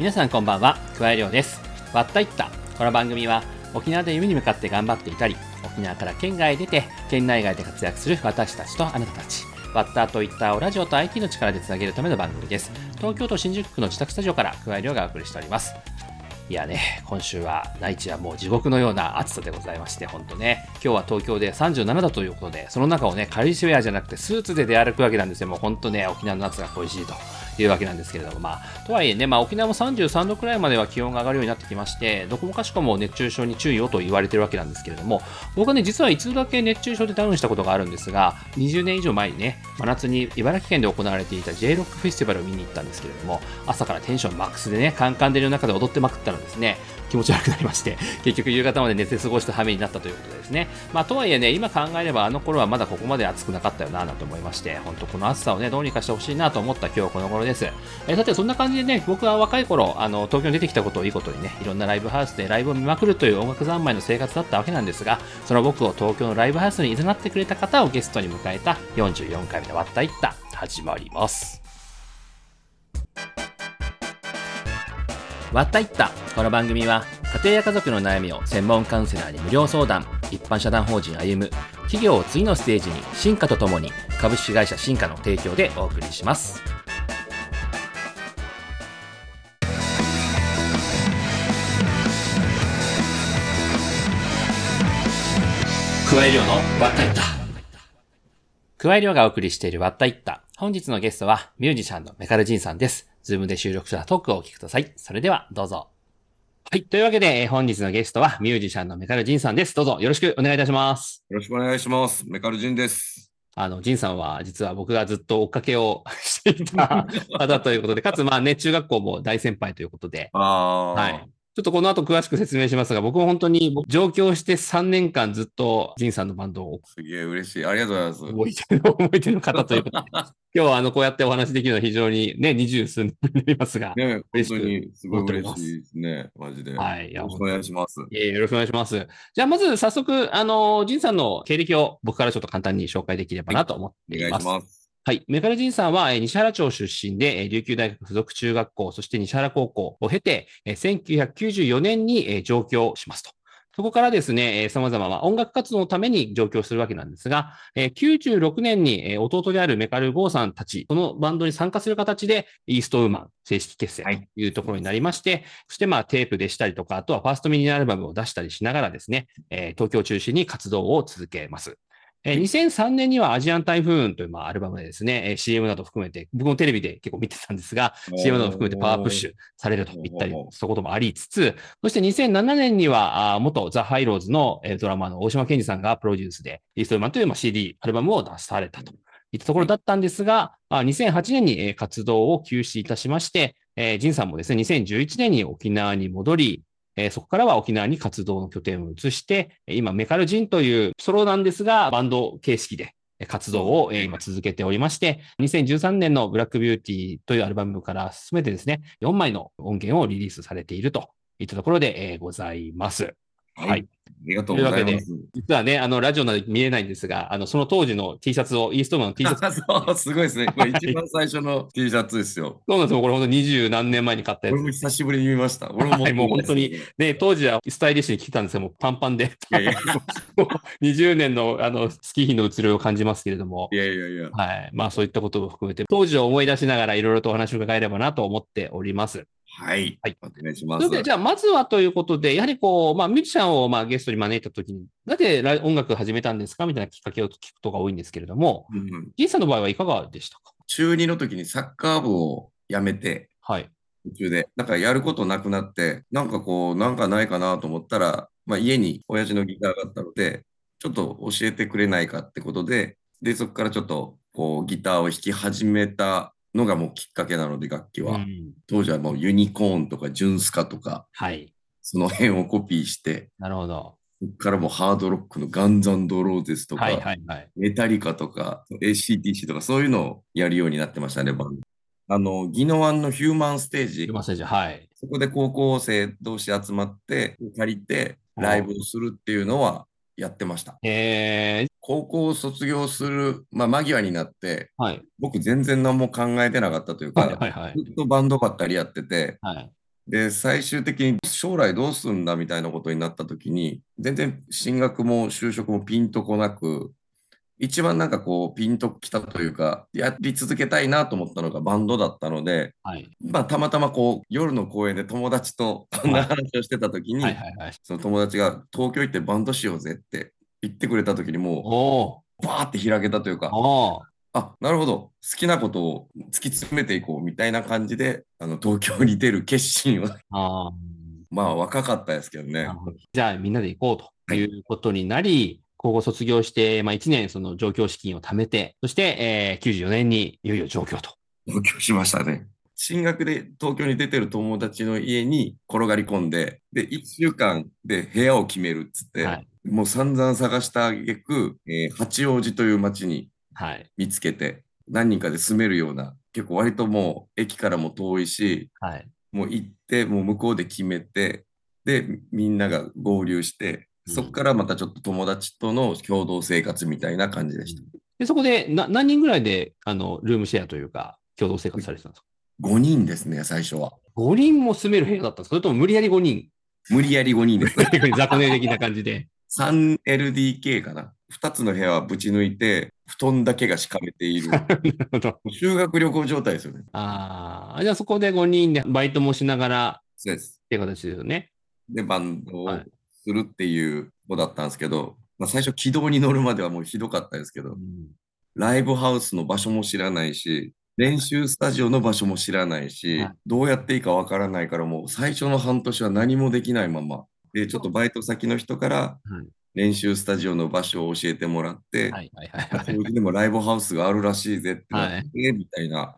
皆さんこんばんは桑井亮です。わったいった。この番組は沖縄で夢に向かって頑張っていたり沖縄から県外へ出て県内外で活躍する私たちとあなたたち。ワッターといったをラジオと IT の力でつなげるための番組です。東京都新宿区の自宅スタジオから桑井亮がお送りしております。いやね、今週は内地はもう地獄のような暑さでございまして、ほんとね、今日は東京で37度ということで、その中をね、カリシェアじゃなくてスーツで出歩くわけなんですよ。もうほんとね、沖縄の夏が恋しいと。いうわけなんですけれども、まあ、とはいえね、まあ、沖縄も33度くらいまでは気温が上がるようになってきまして、どこもかしこも熱中症に注意をと言われてるわけなんですけれども、僕はね、実は一度だけ熱中症でダウンしたことがあるんですが、20年以上前にね、真夏に茨城県で行われていた J ロックフェスティバルを見に行ったんですけれども、朝からテンションマックスでね、カンカン照りの中で踊ってまくったらですね、気持ち悪くなりまして、結局夕方まで寝て過ごした羽目になったということですね。まあ、とはいえね、今考えればあの頃はまだここまで暑くなかったよな、なんて思いまして、本当この暑さをね、どうにかしてほしいなと思った今日この頃です。ですえー、さて、そんな感じでね、僕は若い頃、あの、東京に出てきたことをいいことにね、いろんなライブハウスでライブを見まくるという音楽三昧の生活だったわけなんですが、その僕を東京のライブハウスに誘ってくれた方をゲストに迎えた44回目の割ったいった始まります。割ったいったこの番組は家庭や家族の悩みを専門カウンセラーに無料相談一般社団法人歩む企業を次のステージに進化とともに株式会社進化の提供でお送りします加え量の？わったいった加え量がお送りしているわったいった本日のゲストはミュージシャンのメカルジンさんですズームで収録したトークをお聞きください。それでは、どうぞ。はい。というわけで、本日のゲストはミュージシャンのメカルジンさんです。どうぞよろしくお願いいたします。よろしくお願いします。メカルジンです。あの、ジンさんは実は僕がずっと追っかけを していた方ということで、かつまあね、中学校も大先輩ということで、はい。ちょっとこの後詳しく説明しますが、僕も本当に上京して3年間ずっとジンさんのバンドを。すげえ嬉しい。ありがとうございます。覚えてる、覚えてる方ということで。今日はあの、こうやってお話できるのは非常にね、二十数年になりますが。ね、本当にすごい嬉しいですね。マジで。はい。よろしくお願いします。えよろしくお願いします。じゃあまず早速、あの、ジンさんの経歴を僕からちょっと簡単に紹介できればなと思っています。お願いします。はい。メカルジンさんは、西原町出身で、琉球大学附属中学校、そして西原高校を経て、1994年に上京しますと。そこからですね、様々音楽活動のために上京するわけなんですが、96年に弟であるメカルゴーさんたち、このバンドに参加する形で、イーストウーマン正式結成というところになりまして、はい、そしてまあテープでしたりとか、あとはファーストミニアルバムを出したりしながらですね、東京を中心に活動を続けます。えー、2003年にはアジアン台風というまあアルバムでですね、えー、CM など含めて、僕もテレビで結構見てたんですが、CM など含めてパワープッシュされるといったり、そういうこともありつつ、そして2007年には、あ元ザ・ハイローズの、えー、ドラマの大島健二さんがプロデュースで、イーストルマンというまあ CD、アルバムを出されたと。いったところだったんですが、2008年に活動を休止いたしまして、えー、ジンさんもですね、2011年に沖縄に戻り、えー、そこからは沖縄に活動の拠点を移して、今、メカルジンというソロなんですが、バンド形式で活動を今続けておりまして、2013年のブラックビューティーというアルバムから進めてですね、4枚の音源をリリースされているといったところでございます。はい。はい、ありがとうございます。実はね、あの、ラジオなど見えないんですが、あの、その当時の T シャツを、イーストマンの T シャツ。そう、すごいですね。これ一番最初の T シャツですよ。そうなんですよ。これ本当二十何年前に買ったやつ。俺も久しぶりに見ました。俺も、はい、もう本当に、ね、当時はスタイリッシュに着てたんですけども、パンパンで。いやいや20年の、あの、スキー品の移りを感じますけれども。いやいやいや。はい。まあそういったことを含めて、当時を思い出しながらいろいろとお話を伺えればなと思っております。はい。はい。お願いします。それで、じゃあ、まずはということで、やはりこう、まあ、ミュージシャンをまあゲストに招いたときに、なぜ音楽始めたんですかみたいなきっかけを聞くことが多いんですけれども、うん、ジンさんの場合はいかがでしたか？中2の時にサッカー部を辞めて、はい。途中で、なんかやることなくなって、なんかこう、なんかないかなと思ったら、まあ、家に親父のギターがあったので、ちょっと教えてくれないかってことで、で、そこからちょっと、こう、ギターを弾き始めたのがもうきっかけなので、楽器は。うん、当時はもうユニコーンとかジュンスカとか、はい、その辺をコピーして、なるほど。そこからもハードロックのガンザンドローゼスとか、はいはいはい、メタリカとか、ACTC とかそういうのをやるようになってましたね、バンド。あの、ギノワンのヒューマンステージ。ヒューマンステージ、はい。そこで高校生同士集まって、借りて、ライブをするっていうのはやってました。へ高校を卒業する、まあ、間際になって、はい、僕全然何も考えてなかったというか、はいはいはい、ずっとバンドばっかりやってて、はい、で、最終的に将来どうするんだみたいなことになった時に、全然進学も就職もピンとこなく、一番なんかこうピンときたというか、やり続けたいなと思ったのがバンドだったので、はい、まあたまたまこう夜の公園で友達とこんな話をしてた時に、その友達が東京行ってバンドしようぜって言ってくれた時にもう、バーって開けたというか、あ、なるほど。好きなことを突き詰めていこうみたいな感じで、あの東京に出る決心はあまあ若かったですけどね。じゃあみんなで行こうということになり、はい高校卒業して、まあ、1年その上京資金を貯めて、そして、えー、94年にいよいよ上京と。上京しましたね。進学で東京に出てる友達の家に転がり込んで、で、1週間で部屋を決めるっつって、はい、もう散々探したあげく、えー、八王子という町に見つけて、はい、何人かで住めるような、結構割ともう駅からも遠いし、はい、もう行って、もう向こうで決めて、で、みんなが合流して、そこからまたちょっと友達との共同生活みたいな感じでした。でそこでな何人ぐらいであのルームシェアというか、共同生活されてたんですか ?5 人ですね、最初は。5人も住める部屋だったんですか？それとも無理やり5人？無理やり5人です。雑魚寝的な感じで。3LDK かな。2つの部屋はぶち抜いて、布団だけが敷かれている。修学旅行状態ですよね。ああ、じゃあそこで5人でバイトもしながら、そうです。っていう形ですよね。で、バンドをするっていう子だったんですけど、まあ、最初軌道に乗るまではもうひどかったですけど、うん、ライブハウスの場所も知らないし、練習スタジオの場所も知らないし、はい、どうやっていいかわからないから、もう最初の半年は何もできないまま、で、ちょっとバイト先の人から練習スタジオの場所を教えてもらって、それでもライブハウスがあるらしいぜってなって、はい、みたいな、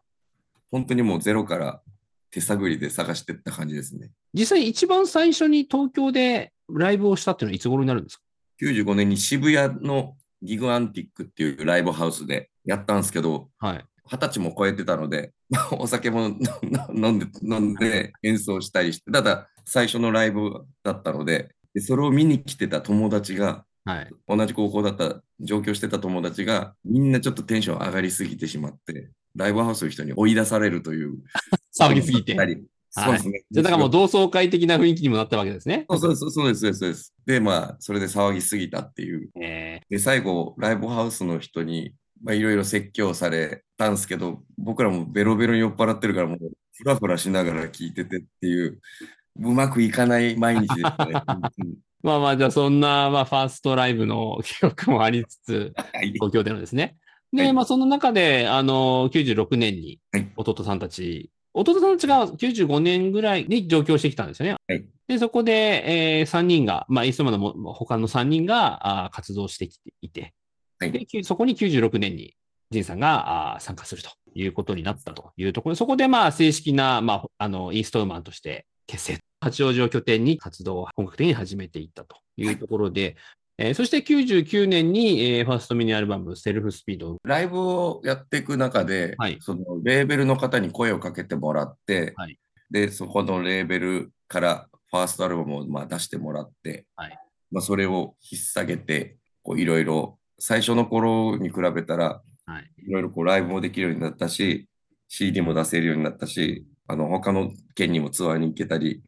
本当にもうゼロから手探りで探していった感じですね。実際一番最初に東京でライブをしたっていうのはいつ頃になるんですか ?95 年に渋谷のギグアンティックっていうライブハウスでやったんですけど、はい、20歳も超えてたので、お酒も飲んで飲んで演奏したりして、ただ最初のライブだったので、でそれを見に来てた友達が、はい、同じ高校だった上京してた友達がみんなちょっとテンション上がりすぎてしまってライブハウスの人に追い出されるという 騒ぎすぎてそうですね。じゃあ、だからもう同窓会的な雰囲気にもなったわけですね。そうそうそうそうです、そうです。で、まあ、それで騒ぎすぎたっていう。えー、で、最後、ライブハウスの人に、まあ、いろいろ説教されたんですけど、僕らもベロベロに酔っ払ってるから、もう、ふらふらしながら聞いててっていう、うまくいかない毎日でしたね。まあまあ、じゃあそんな、まあ、ファーストライブの記憶もありつつ、東京でのですね。で、はい、まあ、その中で、あの、96年に、弟さんたち弟さんたちが95年ぐらいに上京してきたんですよね。はい、で、そこで、えー、3人が、まあ、いつものも他の3人があ活動してきていて、はい、でそこに96年に仁さんがあ参加するということになったというところ。で、そこでまあ正式な、まあ、あのインストーマンとして結成。八王子を拠点に活動を本格的に始めていったというところで、えー、そして99年に、えー、ファーストミニアルバム、セルフスピード。ライブをやっていく中で、はい、そのレーベルの方に声をかけてもらって、はい、で、そこのレーベルからファーストアルバムをまあ出してもらって、はい、まあ、それを引っ提げて、いろいろ、最初の頃に比べたら、いろいろこうライブもできるようになったし、CD も出せるようになったし、あの他の県にもツアーに行けたり、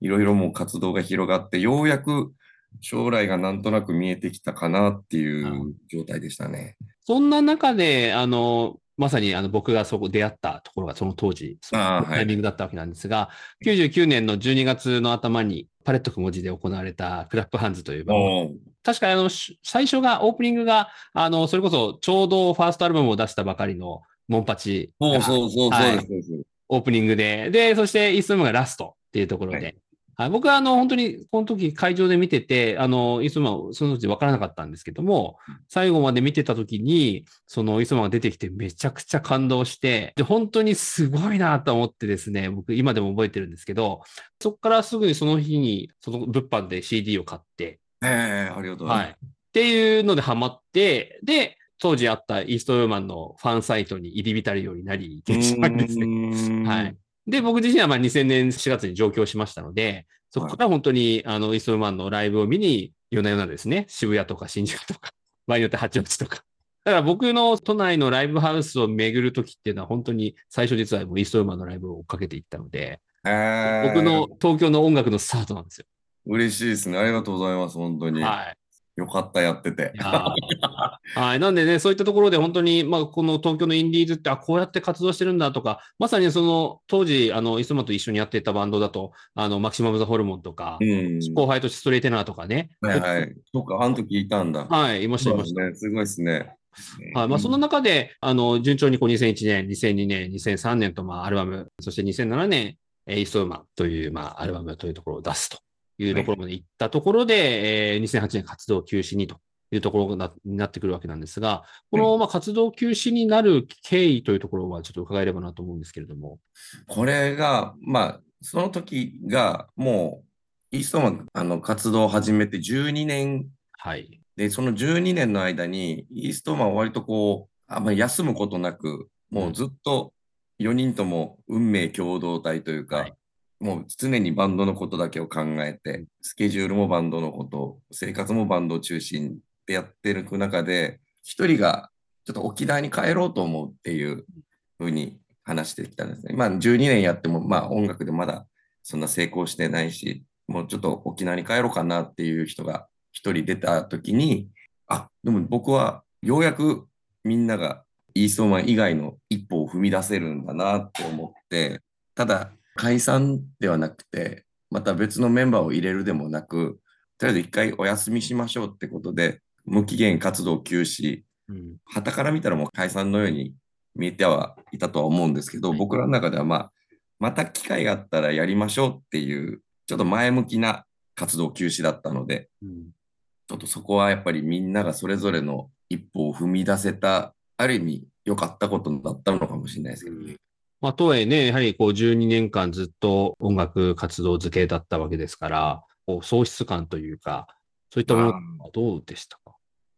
いろいろもう活動が広がって、ようやく将来がなんとなく見えてきたかなっていう状態でしたね。そんな中で、あの、まさにあの僕がそこ出会ったところがその当時、そのタイミングだったわけなんですが、はい、99年の12月の頭にパレットく文字で行われたクラップハンズという番組。確かあの、最初が、オープニングが、あの、それこそちょうどファーストアルバムを出したばかりのモンパチ。そうそうそうそうです、オープニングで。で、そしてイーストムがラストっていうところで、はい、はい、僕はあの本当にこの時会場で見てて、あの、イスマその時分からなかったんですけども、最後まで見てた時に、そのイスマが出てきてめちゃくちゃ感動して、で、本当にすごいなと思ってですね、僕今でも覚えてるんですけど、そこからすぐにその日に、その物販で CD を買って、ええー、ありがとうございます。はい。っていうのでハマって、で、当時あったイーストウーマンのファンサイトに入り浸るようになり、ですね。はい。で、僕自身はまあ2000年4月に上京しましたので、そこから本当に、あの、イストマンのライブを見に、夜な夜なですね、渋谷とか新宿とか、場合によって八王子とか。だから僕の都内のライブハウスを巡るときっていうのは本当に最初実はもうイーストウーマンのライブを追っかけていったので、えー、僕の東京の音楽のスタートなんですよ。嬉しいですね。ありがとうございます。本当に。はい。よかった、やってて。はい。なんでね、そういったところで本当に、まあ、この東京のインディーズって、あ、こうやって活動してるんだとか、まさにその、当時、あの、磯間と一緒にやっていたバンドだと、あの、マキシマム・ザ・ホルモンとか、うん、後輩とストレイテナーとかね。はいはい。そっか、あの時いたんだ。はい、いました、いました。ね、すごいですね。はい。まあ、その中で、あの、順調にこう2001年、2002年、2003年と、まあ、アルバム、そして2007年、イーストウーマンという、まあ、アルバムというところを出すというところまで行ったところで、はい、えー、2008年活動休止にというところになってくるわけなんですが、この、まあ、活動休止になる経緯というところはちょっと伺えればなと思うんですけれども。これが、まあ、その時がもう、イーストマンあの活動を始めて12年。はい。で、その12年の間に、イーストマンは割とこう、あんまり休むことなく、もうずっと4人とも運命共同体というか、はい、もう常にバンドのことだけを考えて、スケジュールもバンドのこと、生活もバンドを中心ってやってる中で、一人がちょっと沖縄に帰ろうと思うっていうふうに話してきたんですね。まあ12年やっても、まあ音楽でまだそんな成功してないし、もうちょっと沖縄に帰ろうかなっていう人が一人出た時に、あ、でも僕はようやくみんながイーストマン以外の一歩を踏み出せるんだなって思って、ただ解散ではなくて、また別のメンバーを入れるでもなく、とりあえず一回お休みしましょうってことで、無期限活動休止、はたから見たらもう解散のように見えてはいたとは思うんですけど、僕らの中ではまあ、また機会があったらやりましょうっていう、ちょっと前向きな活動休止だったので、うん、ちょっとそこはやっぱりみんながそれぞれの一歩を踏み出せた、ある意味良かったことだったのかもしれないですけどね。まあ、とはいえね、やはりこう12年間ずっと音楽活動付けだったわけですから、こう喪失感というか、そういったものはどうでしたか？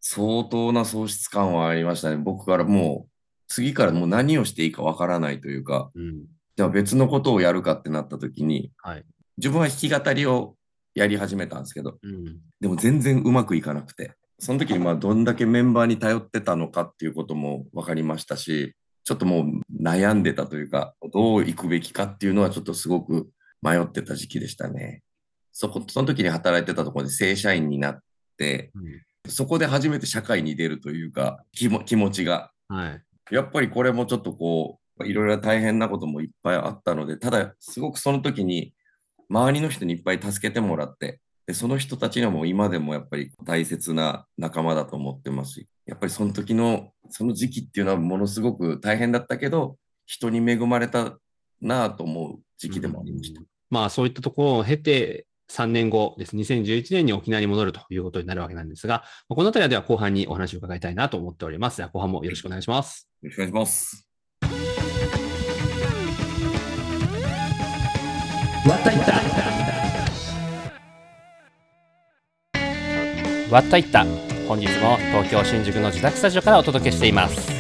相当な喪失感はありましたね。僕からもう、次からもう何をしていいかわからないというか、うん、じゃあ別のことをやるかってなった時に、はい、自分は弾き語りをやり始めたんですけど、うん、でも全然うまくいかなくて、その時にまあどんだけメンバーに頼ってたのかっていうことも分かりましたし、ちょっともう悩んでたというか、どう行くべきかっていうのはちょっとすごく迷ってた時期でしたね。そこ、その時に働いてたところで正社員になって、うんそこで初めて社会に出るというか、気も気持ちが。はい。やっぱりこれもちょっとこう、いろいろ大変なこともいっぱいあったので、ただ、すごくその時に、周りの人にいっぱい助けてもらって、でその人たちにはもう今でもやっぱり大切な仲間だと思ってますし、やっぱりその時の、その時期っていうのはものすごく大変だったけど、人に恵まれたなと思う時期でもありました。まあそういったところを経て、3年後です。2011年に沖縄に戻るということになるわけなんですが、このあたりはでは後半にお話を伺いたいなと思っております。では後半もよろしくお願いします。よろしくお願いします。わったいったわったいった本日も東京新宿の自宅スタジオからお届けしています。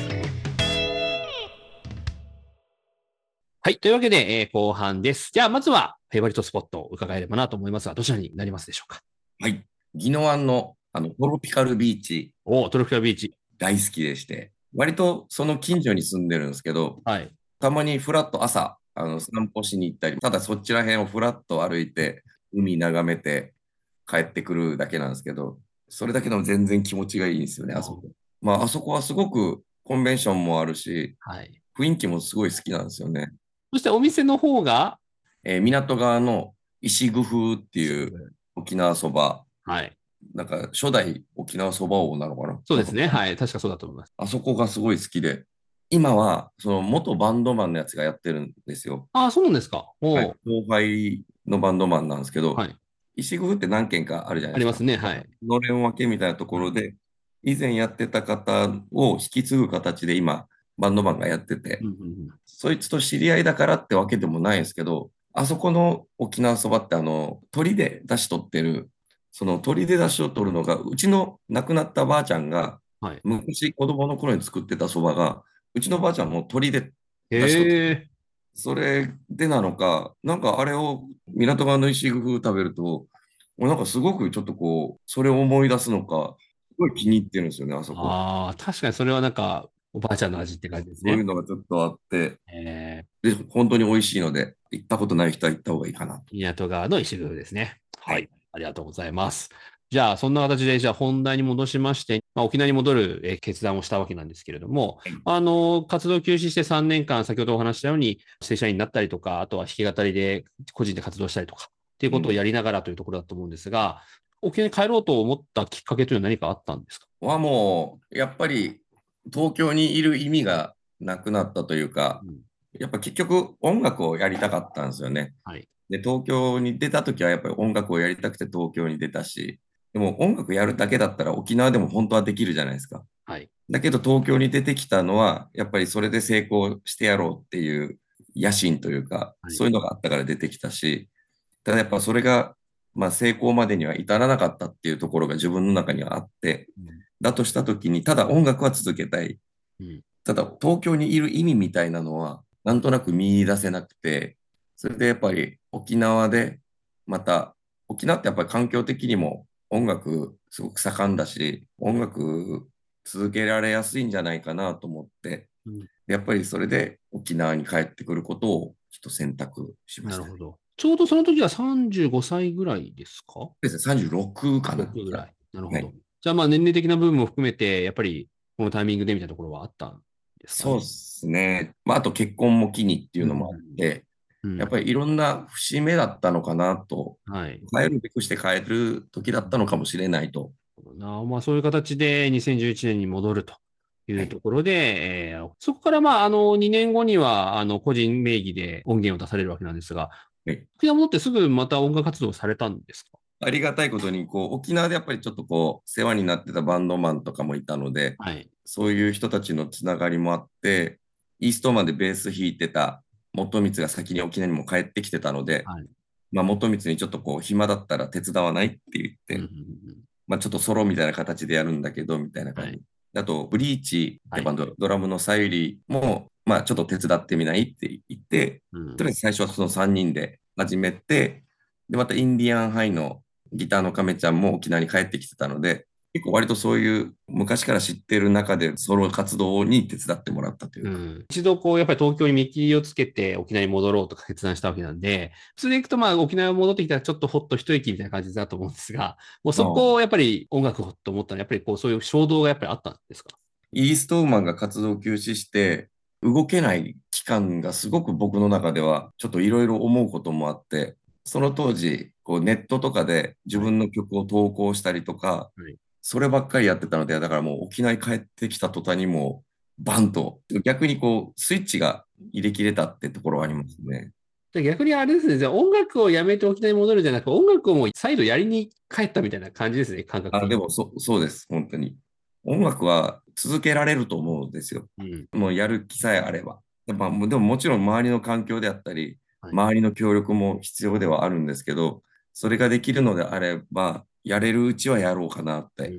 はい。というわけで、えー、後半です。じゃあ、まずは、フェイバリットスポットを伺えればなと思いますが、どちらになりますでしょうか？はい。宜野湾のあのトロピカルビーチ。おトロピカルビーチ。大好きでして、割とその近所に住んでるんですけど、はい、たまにフラット朝、あの散歩しに行ったり、ただそちら辺をフラット歩いて、海眺めて帰ってくるだけなんですけど、それだけでも全然気持ちがいいんですよね、あそこ。まあ、あそこはすごくコンベンションもあるし、はい、雰囲気もすごい好きなんですよね。そしてお店の方が、えー、港側の石工風っていう沖縄そば。はい。なんか初代沖縄そば王なのかな？そうですね。はい。確かそうだと思います。あそこがすごい好きで、今はその元バンドマンのやつがやってるんですよ。ああ、そうなんですか。はい、後輩のバンドマンなんですけど、はい、石工風って何軒かあるじゃないですか。ありますね。はい。のれん分けみたいなところで、以前やってた方を引き継ぐ形で今、バンドマンがやってて、そいつと知り合いだからってわけでもないんですけど、あそこの沖縄そばってあの、鳥で出し取ってる、その鳥で出しを取るのが、うちの亡くなったばあちゃんが、はい、昔子供の頃に作ってたそばが、うちのばあちゃんも鳥で出し取って、それでなのか、なんかあれを港川の石工風食べると、なんかすごくちょっとこう、それを思い出すのか、すごい気に入ってるんですよね、あそこ。ああ、確かにそれはなんかおばあちゃんの味って感じですね。そういうのがちょっとあって、えー、で本当に美味しいので、行ったことない人は行った方がいいかなと。港川の石工ですね。はい。ありがとうございます。じゃあ、そんな形で、じゃあ本題に戻しまして、まあ、沖縄に戻る、え決断をしたわけなんですけれども、はい、あの、活動休止して3年間、先ほどお話したように、正社員になったりとか、あとは弾き語りで個人で活動したりとか、っていうことをやりながらというところだと思うんですが、うん、沖縄に帰ろうと思ったきっかけというのは何かあったんですか？はもう、やっぱり東京にいる意味がなくなったというか、うん、やっぱ結局音楽をやりたかったんですよね。はい、で東京に出た時はやっぱり音楽をやりたくて東京に出たし、でも音楽やるだけだったら沖縄でも本当はできるじゃないですか。はい、だけど東京に出てきたのは、やっぱりそれで成功してやろうっていう野心というか、はい、そういうのがあったから出てきたし、ただやっぱそれが、まあ、成功までには至らなかったっていうところが自分の中にはあって、うん、だとした時に、ただ音楽は続けたい。うん、ただ東京にいる意味みたいなのは、なんとなく見出せなくて、それでやっぱり沖縄で、また、沖縄ってやっぱり環境的にも音楽すごく盛んだし、音楽続けられやすいんじゃないかなと思って、うん、やっぱりそれで沖縄に帰ってくることをちょっと選択しました、なるほど。ちょうどその時は35歳ぐらいですか？ですね、36かな。ぐらい。なるほど。はい、じゃあまあ年齢的な部分も含めて、やっぱりこのタイミングでみたいなところはあったんですか、ね、そうですね。まああと結婚も機にっていうのもあって、やっぱりいろんな節目だったのかなと、はい、変えるべくして変える時だったのかもしれないと。なまあ、そういう形で2011年に戻るというところで、はい、えー、そこからまああの2年後にはあの個人名義で音源を出されるわけなんですが、はい、沖縄戻ってすぐまた音楽活動されたんですか？ありがたいことにこう沖縄でやっぱりちょっとこう世話になってたバンドマンとかもいたので、はい、そういう人たちのつながりもあってイーストまでベース弾いてた元光が先に沖縄にも帰ってきてたので、はい、まあ、元光にちょっとこう暇だったら手伝わないって言って、うんうんうん、まあ、ちょっとソロみたいな形でやるんだけどみたいな感じ、はい、あとブリーチってバンド、はい、ドラムのさゆりも、まあ、ちょっと手伝ってみないって言って、うん、とりあえず最初はその3人で始めてでまたインディアンハイのギターの亀ちゃんも沖縄に帰ってきてたので結構割とそういう昔から知ってる中でソロ活動に手伝ってもらったというか、うん、一度こうやっぱり東京に見切りをつけて沖縄に戻ろうとか決断したわけなんで普通で行くとまあ沖縄に戻ってきたらちょっとほっと一息みたいな感じだと思うんですがもうそこをやっぱり音楽をと思ったらやっぱりこうそういう衝動がやっぱりあったんですか？イーストウーマンが活動休止して動けない期間がすごく僕の中ではちょっといろいろ思うこともあってその当時こうネットとかで自分の曲を投稿したりとか、はいそればっかりやってたので、だからもう沖縄に帰ってきた途端にもうバンと、逆にこうスイッチが入れ切れたってところはありますね。逆にあれですね、じゃあ音楽をやめて沖縄に戻るじゃなく音楽をもう再度やりに帰ったみたいな感じですね、感覚あでもそそうです、本当に。音楽は続けられると思うんですよ。うん、もうやる気さえあれば。やっぱでももちろん周りの環境であったり、はい、周りの協力も必要ではあるんですけど、それができるのであれば、やれるうちはやろうかなって。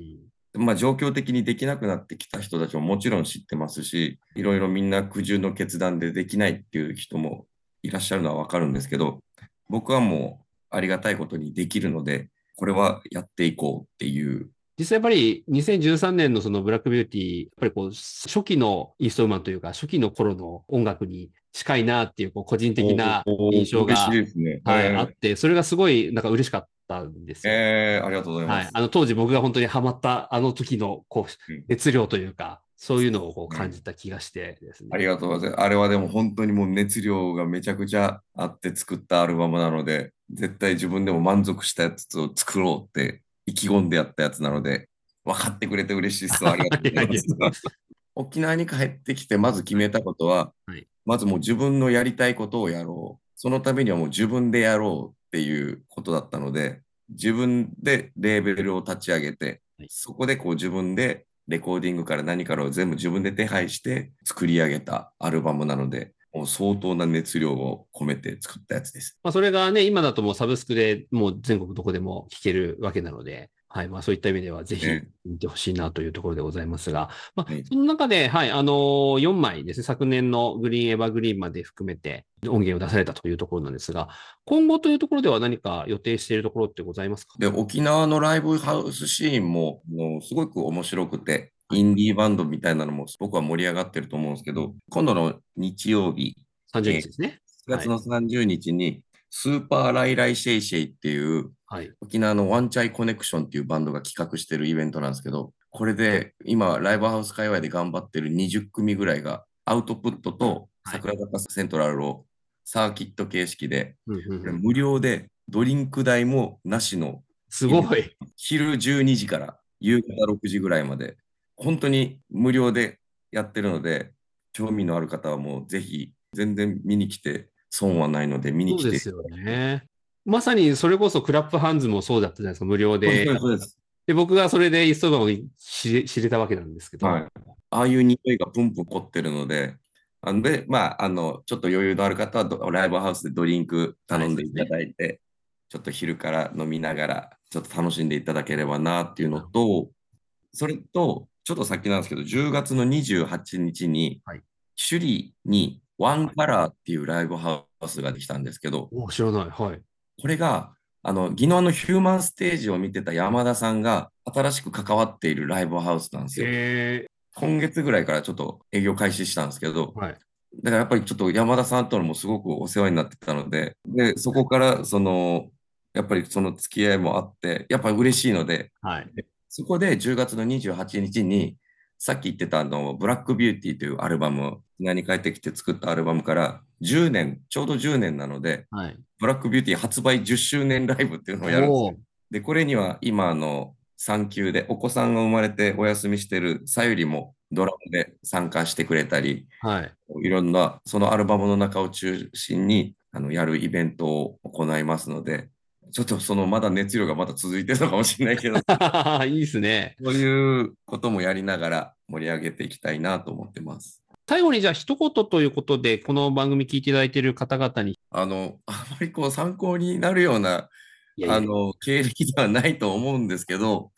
うん、まあ状況的にできなくなってきた人たちももちろん知ってますし、いろいろみんな苦渋の決断でできないっていう人もいらっしゃるのはわかるんですけど、僕はもうありがたいことにできるので、これはやっていこうっていう実際やっぱり2013年のそのブラックビューティー、やっぱりこう初期のイーストウーマンというか、初期の頃の音楽に近いなっていうこう個人的な印象が、ね、はい、あって、それがすごいなんか嬉しかったんですよ。えー、ありがとうございます。はい、あの当時僕が本当にハマったあの時のこう熱量というか、そういうのをこう感じた気がしてですね、ありがとうございます。あれはでも本当にもう熱量がめちゃくちゃあって作ったアルバムなので、絶対自分でも満足したやつを作ろうって意気込んでやったやつなので、分かってくれて嬉しいです。ありがとうございます。沖縄に帰ってきて、まず決めたことは、はい、まずもう自分のやりたいことをやろう。そのためにはもう自分でやろうっていうことだったので、自分でレーベルを立ち上げて、はい、そこでこう自分でレコーディングから何からを全部自分で手配して作り上げたアルバムなので、相当な熱量を込めて作ったやつです。まあ、それがね、今だともうサブスクでもう全国どこでも聴けるわけなので、はい。まあそういった意味ではぜひ見てほしいなというところでございますが、まあ、その中で、はい、あのー、4枚ですね、昨年のグリーンエヴァグリーンまで含めて音源を出されたというところなんですが、今後というところでは何か予定しているところってございますか？で沖縄のライブハウスシーンももうすごく面白くて、インディーバンドみたいなのも僕は盛り上がってると思うんですけど、今度の日曜日、30日ですね。4月の30日に、スーパーライライシェイシェイっていう、はい、沖縄のワンチャイコネクションっていうバンドが企画してるイベントなんですけど、これで今、ライブハウス界隈で頑張ってる20組ぐらいが、アウトプットと桜坂セントラルをサーキット形式で、無料でドリンク代もなしの、すごい。昼12時から夕方6時ぐらいまで、本当に無料でやってるので、興味のある方はもうぜひ、全然見に来て損はないので見に来て。そうですよね。まさにそれこそクラップハンズもそうだったじゃないですか、無料で。そうです。で、僕がそれでイーストバを知れたわけなんですけど。はい。ああいう匂いがプンプン凝ってるので、あので、まあ、あの、ちょっと余裕のある方はライブハウスでドリンク頼んでいただいて、ね、ちょっと昼から飲みながら、ちょっと楽しんでいただければなっていうのと、それと、ちょっと先なんですけど、10月の28日に、はい、首里にワンカラーっていうライブハウスができたんですけど、お知らない。はい。これが、あの、宜野のヒューマンステージを見てた山田さんが新しく関わっているライブハウスなんですよ。今月ぐらいからちょっと営業開始したんですけど、はい、だからやっぱりちょっと山田さんとのもすごくお世話になってたので、で、そこからその、やっぱりその付き合いもあって、やっぱり嬉しいので、はい、そこで10月の28日に、さっき言ってたあの、ブラックビューティーというアルバム、何帰ってきて作ったアルバムから10年、ちょうど10年なので、はい、ブラックビューティー発売10周年ライブっていうのをやるんで。で、これには今、あの、産休でお子さんが生まれてお休みしてるさゆりもドラムで参加してくれたり、はい、いろんなそのアルバムの中を中心にあのやるイベントを行いますので、ちょっとそのまだ熱量がまだ続いてるのかもしれないけど、いいですね。そういうこともやりながら盛り上げていきたいなと思ってます。最後にじゃあ一言ということで、この番組聞いていただいている方々に。あの、あまりこう参考になるような、あの、経歴ではないと思うんですけど、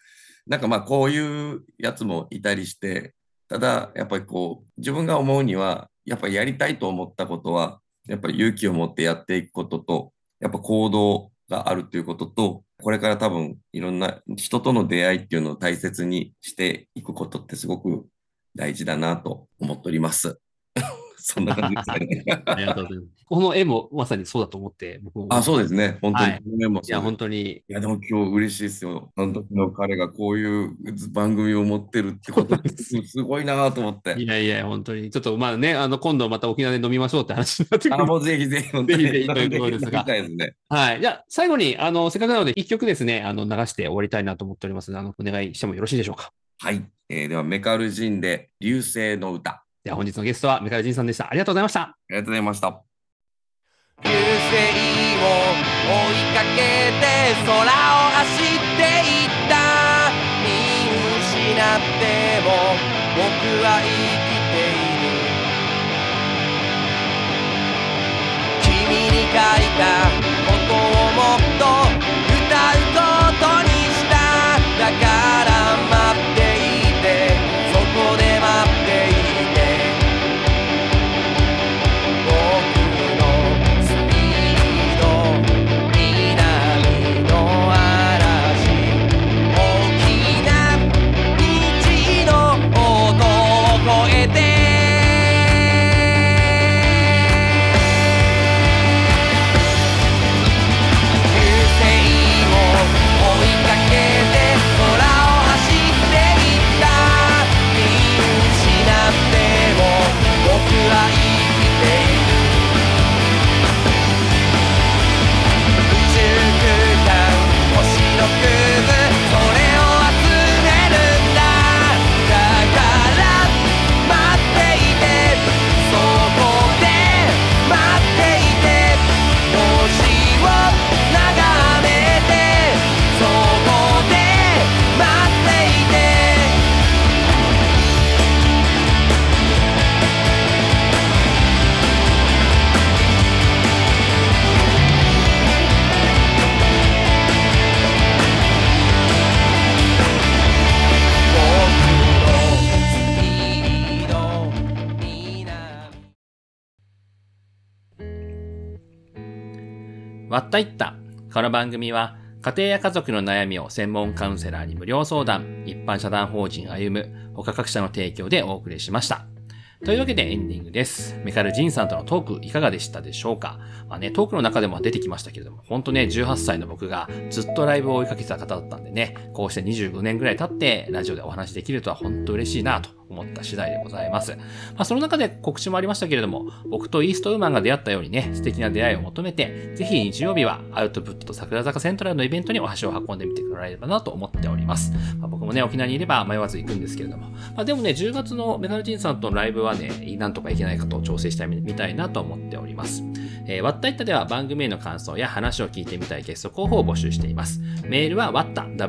なんかまあこういうやつもいたりして、ただやっぱりこう、自分が思うには、やっぱりやりたいと思ったことは、やっぱり勇気を持ってやっていくことと、やっぱ行動があるということと、これから多分いろんな人との出会いっていうのを大切にしていくことってすごく大事だなと思っております。そんな感じですね。ありがとうございます。この絵もまさにそうだと思って、僕も。あ、そうですね。本当に。はい、いや、本当に。いや、でも今日嬉しいですよ。あの時の彼がこういう番組を持ってるってこと すごいなと思って。いやいや、本当に。ちょっとまあね、あの、今度また沖縄で飲みましょうって話になってくる。あ、もうぜひぜひ、ぜひぜひということですが。すね、はい。じゃあ、最後に、あの、せっかくなので、一曲ですね、あの、流して終わりたいなと思っておりますので、あの、お願いしてもよろしいでしょうか。はい。えー、では、メカルジンで、流星の歌。では本日のゲストはメカルジンさんでした。ありがとうございました。ありがとうございました。流星を追いかけて空を走っていった見失っても僕は生きている君に書いたことをもっとわったいった。この番組は、家庭や家族の悩みを専門カウンセラーに無料相談、一般社団法人歩む、他各社の提供でお送りしました。というわけでエンディングです。メカルジンさんとのトークいかがでしたでしょうか？まあね、トークの中でも出てきましたけれども、ほんとね、18歳の僕がずっとライブを追いかけてた方だったんでね、こうして25年ぐらい経ってラジオでお話できるとは本当嬉しいなと思った次第でございます。まあ、その中で告知もありましたけれども、僕とイーストウーマンが出会ったようにね、素敵な出会いを求めて、ぜひ日曜日はアウトプットと桜坂セントラルのイベントにお足を運んでみてくれればなと思っております。まあ、僕もね、沖縄にいれば迷わず行くんですけれども、まあ、でもね、10月のメカルジンさんとのライブはね、なんとか行けないかと調整したいみたいなと思っております。えー、わったいったでは番組への感想や話を聞いてみたいゲスト候補を募集しています。メールはわった、watta、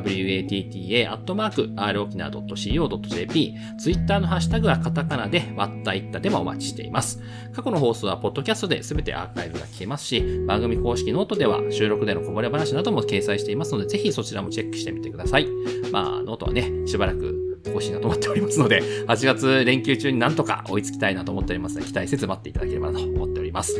アットマーク、rokina.co.jp、ツイッターのハッシュタグはカタカナで、わったいったでもお待ちしています。過去の放送はポッドキャストで全てアーカイブが聞けますし、番組公式ノートでは収録でのこぼれ話なども掲載していますので、ぜひそちらもチェックしてみてください。まあ、ノートはね、しばらく更新だと思っておりますので、8月連休中になんとか追いつきたいなと思っておりますので、期待せず待っていただければなと思っております。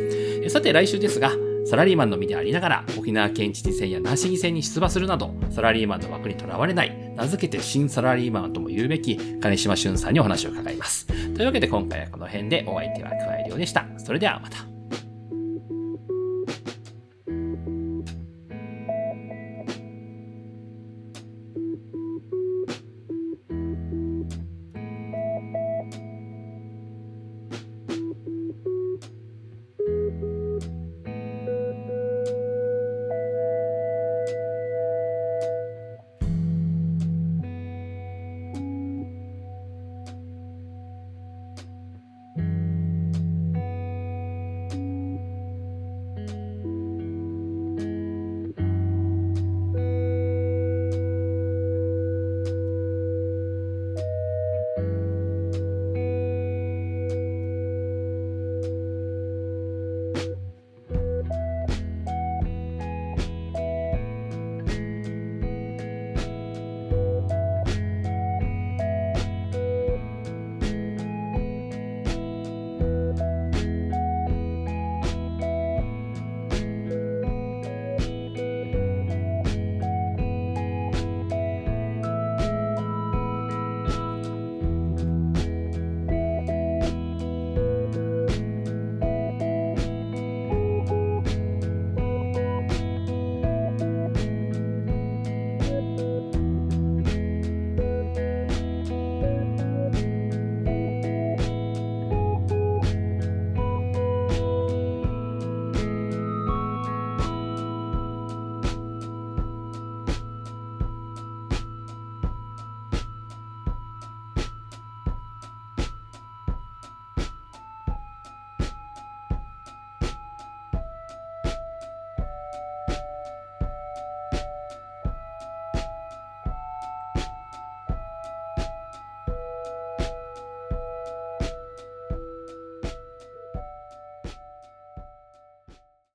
さて来週ですが、サラリーマンの身でありながら、沖縄県知事選や那市議選に出馬するなど、サラリーマンの枠にとらわれない、名付けて新サラリーマンとも言うべき、金島俊さんにお話を伺います。というわけで今回はこの辺でお相手は加えるようでした。それではまた。